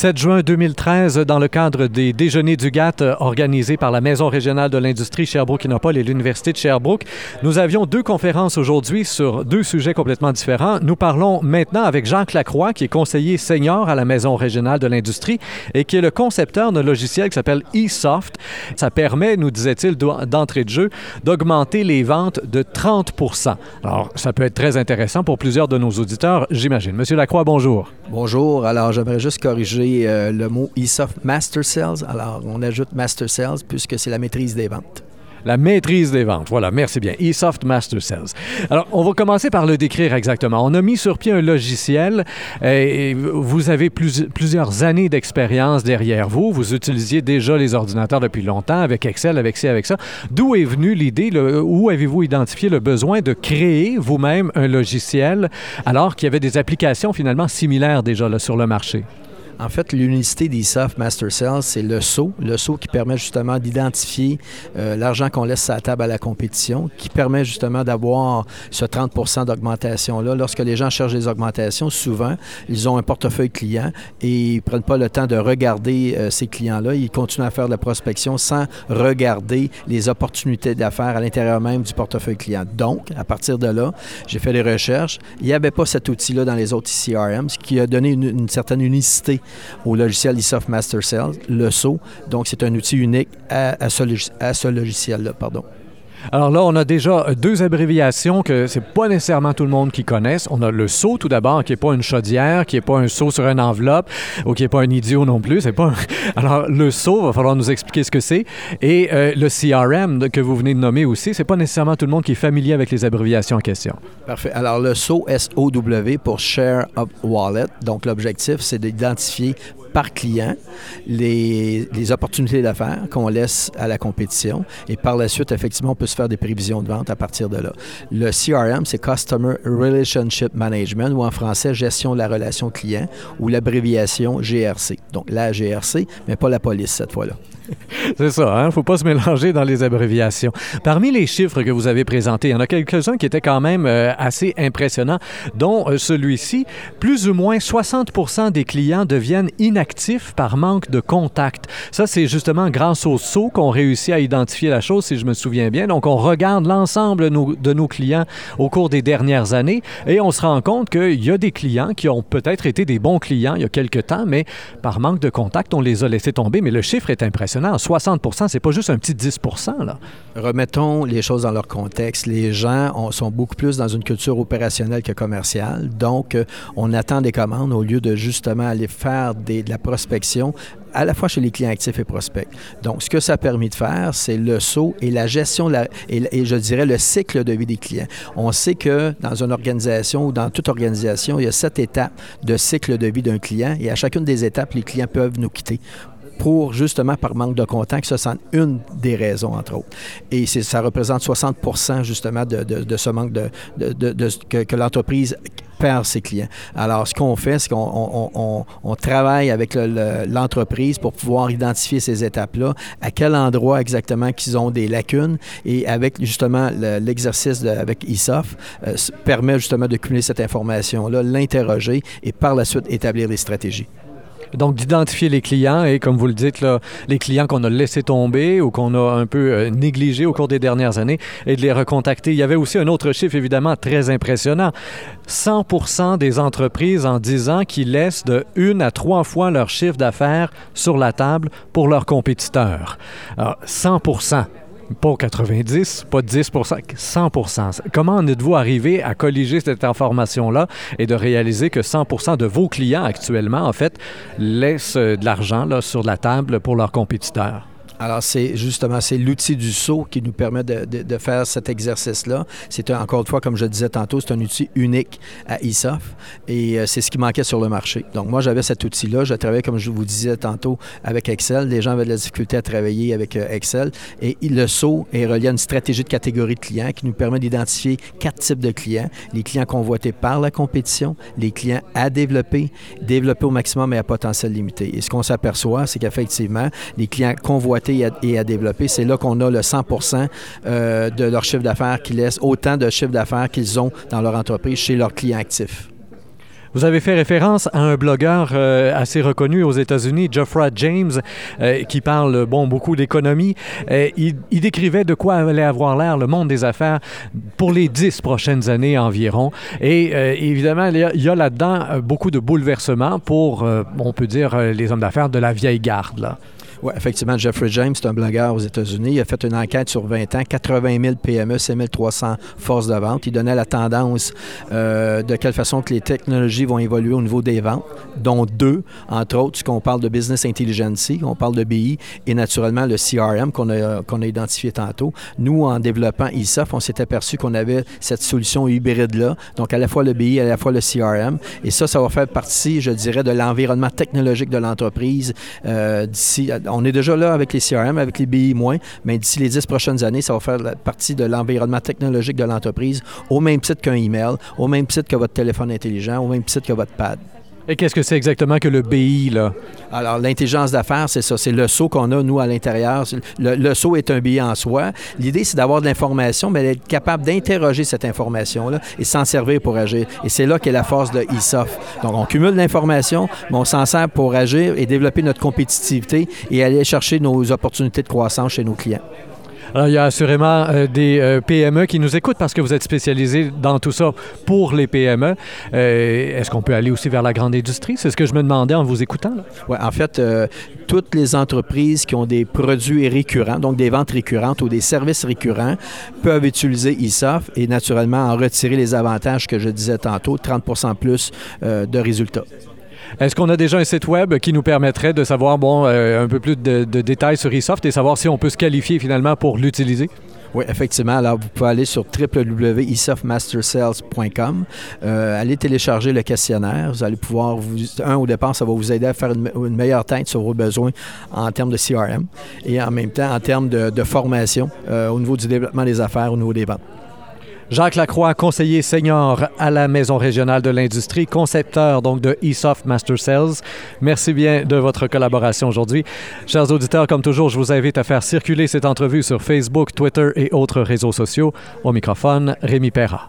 7 juin 2013, dans le cadre des déjeuners du GATT euh, organisés par la Maison régionale de l'industrie Sherbrooke-Innopol et l'Université de Sherbrooke, nous avions deux conférences aujourd'hui sur deux sujets complètement différents. Nous parlons maintenant avec Jacques Lacroix, qui est conseiller senior à la Maison régionale de l'industrie et qui est le concepteur d'un logiciel qui s'appelle eSoft. Ça permet, nous disait-il d'entrée de jeu, d'augmenter les ventes de 30 Alors, ça peut être très intéressant pour plusieurs de nos auditeurs, j'imagine. Monsieur Lacroix, bonjour. Bonjour. Alors, j'aimerais juste corriger euh, le mot eSoft Master Sales. Alors, on ajoute Master Sales puisque c'est la maîtrise des ventes. La maîtrise des ventes. Voilà, merci bien. eSoft Master Sales. Alors, on va commencer par le décrire exactement. On a mis sur pied un logiciel et vous avez plusieurs années d'expérience derrière vous. Vous utilisiez déjà les ordinateurs depuis longtemps avec Excel, avec ci, avec ça. D'où est venue l'idée, où avez-vous identifié le besoin de créer vous-même un logiciel alors qu'il y avait des applications finalement similaires déjà sur le marché? En fait, l'unicité des soft Master Cells, c'est le saut. Le saut qui permet justement d'identifier euh, l'argent qu'on laisse à la table à la compétition, qui permet justement d'avoir ce 30% d'augmentation-là. Lorsque les gens cherchent des augmentations, souvent, ils ont un portefeuille client et ils ne prennent pas le temps de regarder euh, ces clients-là. Ils continuent à faire de la prospection sans regarder les opportunités d'affaires à l'intérieur même du portefeuille client. Donc, à partir de là, j'ai fait des recherches. Il n'y avait pas cet outil-là dans les autres CRM, ce qui a donné une certaine unicité au logiciel eSoft Master Sales, le SO. Donc, c'est un outil unique à, à ce, logiciel-là. Pardon. Alors là, on a déjà deux abréviations que c'est pas nécessairement tout le monde qui connaisse. On a le saut tout d'abord, qui est pas une chaudière, qui est pas un saut sur une enveloppe, ou qui est pas un idiot non plus. C'est pas. Alors le saut, va falloir nous expliquer ce que c'est. Et euh, le CRM que vous venez de nommer aussi, c'est pas nécessairement tout le monde qui est familier avec les abréviations en question. Parfait. Alors le SO, S-O-W pour Share of Wallet. Donc l'objectif, c'est d'identifier par client les, opportunités d'affaires qu'on laisse à la compétition. Et par la suite, effectivement, on peut se faire des prévisions de vente à partir de là. Le CRM, c'est Customer Relationship Management, ou en français, gestion de la relation client, ou l'abréviation GRC. Donc la GRC, mais pas la police cette fois-là. C'est ça, il hein? ne faut pas se mélanger dans les abréviations. Parmi les chiffres que vous avez présentés, il y en a quelques-uns qui étaient quand même euh, assez impressionnants, dont euh, celui-ci. Plus ou moins 60 des clients deviennent inactifs par manque de contact. Ça, c'est justement grâce au saut qu'on réussit à identifier la chose, si je me souviens bien. Donc, on regarde l'ensemble de nos clients au cours des dernières années et on se rend compte qu'il y a des clients qui ont peut-être été des bons clients il y a quelques temps, mais par manque de contact, on les a laissés tomber. Mais le chiffre est impressionnant. 60 c'est pas juste un petit 10 là. Remettons les choses dans leur contexte. Les gens sont beaucoup plus dans une culture opérationnelle que commerciale. Donc, euh, on attend des commandes au lieu de justement aller faire la prospection à la fois chez les clients actifs et prospects. Donc, ce que ça a permis de faire, c'est le saut et la gestion et, je dirais le cycle de vie des clients. On sait que dans une organisation ou dans toute organisation, il y a sept étapes de cycle de vie d'un client et à chacune des étapes, les clients peuvent nous quitter pour justement par manque de contact. Ça, c'est une des raisons, entre autres. Et ça représente 60% justement de, ce manque de, que, l'entreprise perd ses clients. Alors, ce qu'on fait, c'est qu'on on, travaille avec l'entreprise pour pouvoir identifier ces étapes-là, à quel endroit exactement qu'ils ont des lacunes, et avec justement l'exercice avec ISOF, euh, permet justement de cumuler cette information-là, l'interroger et par la suite établir des stratégies. Donc, d'identifier les clients et, comme vous le dites, là, les clients qu'on a laissés tomber ou qu'on a un peu euh, négligés au cours des dernières années et de les recontacter. Il y avait aussi un autre chiffre, évidemment, très impressionnant. 100 des entreprises en 10 ans qui laissent de une à trois fois leur chiffre d'affaires sur la table pour leurs compétiteurs. Alors, 100 pas 90, pas 10% 100% Comment en êtes-vous arrivé à colliger cette information-là et de réaliser que 100% de vos clients actuellement, en fait, laissent de l'argent sur la table pour leurs compétiteurs? Alors, c'est justement, c'est l'outil du saut qui nous permet de, faire cet exercice-là. C'est encore une fois, comme je disais tantôt, c'est un outil unique à ISOF et euh, c'est ce qui manquait sur le marché. Donc, moi, j'avais cet outil-là. Je travaillais, comme je vous disais tantôt, avec Excel. Les gens avaient de la difficulté à travailler avec euh, Excel. Et le saut est relié à une stratégie de catégorie de clients qui nous permet d'identifier quatre types de clients. Les clients convoités par la compétition, les clients à développer, développer au maximum et à potentiel limité. Et ce qu'on s'aperçoit, c'est qu'effectivement, les clients convoités et à, développer. C'est là qu'on a le 100% euh, de leur chiffre d'affaires qui laissent autant de chiffre d'affaires qu'ils ont dans leur entreprise chez leurs clients actifs. Vous avez fait référence à un blogueur euh, assez reconnu aux États-Unis, Geoffrey James, euh, qui parle bon beaucoup d'économie. Il, décrivait de quoi allait avoir l'air le monde des affaires pour les dix prochaines années environ. Et évidemment, il y a, là-dedans beaucoup de bouleversements pour, on peut dire, les hommes d'affaires de la vieille garde. Oui, effectivement, Jeffrey James, c'est un blogueur aux États-Unis. Il a fait une enquête sur 20 ans, 80 000 PME, 5 300 forces de vente. Il donnait la tendance euh, de quelle façon que les technologies vont évoluer au niveau des ventes, dont deux, entre autres, qu'on parle de Business Intelligence, on parle de BI, et naturellement le CRM qu'on a, qu'on identifié tantôt. Nous, en développant ISOF, on s'est aperçu qu'on avait cette solution hybride-là, donc à la fois le BI, à la fois le CRM. Et ça, ça va faire partie, je dirais, de l'environnement technologique de l'entreprise euh, d'ici on est déjà là avec les CRM, avec les BI moins, mais d'ici les dix prochaines années, ça va faire partie de l'environnement technologique de l'entreprise, au même titre qu'un email, au même titre que votre téléphone intelligent, au même titre que votre pad. Qu'est-ce que c'est exactement que le BI, là? Alors, l'intelligence d'affaires, c'est ça. C'est le saut qu'on a, nous, à l'intérieur. Le, saut est un BI en soi. L'idée, c'est d'avoir de l'information, mais d'être capable d'interroger cette information-là et s'en servir pour agir. Et c'est là qu'est la force de ESOF. Donc, on cumule l'information, mais on s'en sert pour agir et développer notre compétitivité et aller chercher nos opportunités de croissance chez nos clients. Alors, il y a assurément euh, des euh, PME qui nous écoutent parce que vous êtes spécialisé dans tout ça pour les PME. Euh, est-ce qu'on peut aller aussi vers la grande industrie? C'est ce que je me demandais en vous écoutant. Oui, en fait, toutes les entreprises qui ont des produits récurrents, donc des ventes récurrentes ou des services récurrents, peuvent utiliser ISOF et naturellement en retirer les avantages que je disais tantôt, 30% plus de résultats. Est-ce qu'on a déjà un site web qui nous permettrait de savoir bon, euh, un peu plus de, détails sur eSoft et savoir si on peut se qualifier finalement pour l'utiliser? Oui, effectivement. Alors, vous pouvez aller sur www.esoftmastersales.com, euh, allez télécharger le questionnaire. Vous allez pouvoir, vous, un, au départ, ça va vous aider à faire une, meilleure tête sur vos besoins en termes de CRM et en même temps en termes de, formation euh, au niveau du développement des affaires, au niveau des ventes. Jacques Lacroix, conseiller senior à la Maison régionale de l'industrie, concepteur donc de eSoft Master Sales. Merci bien de votre collaboration aujourd'hui. Chers auditeurs, comme toujours, je vous invite à faire circuler cette entrevue sur Facebook, Twitter et autres réseaux sociaux. Au microphone, Rémi Perra.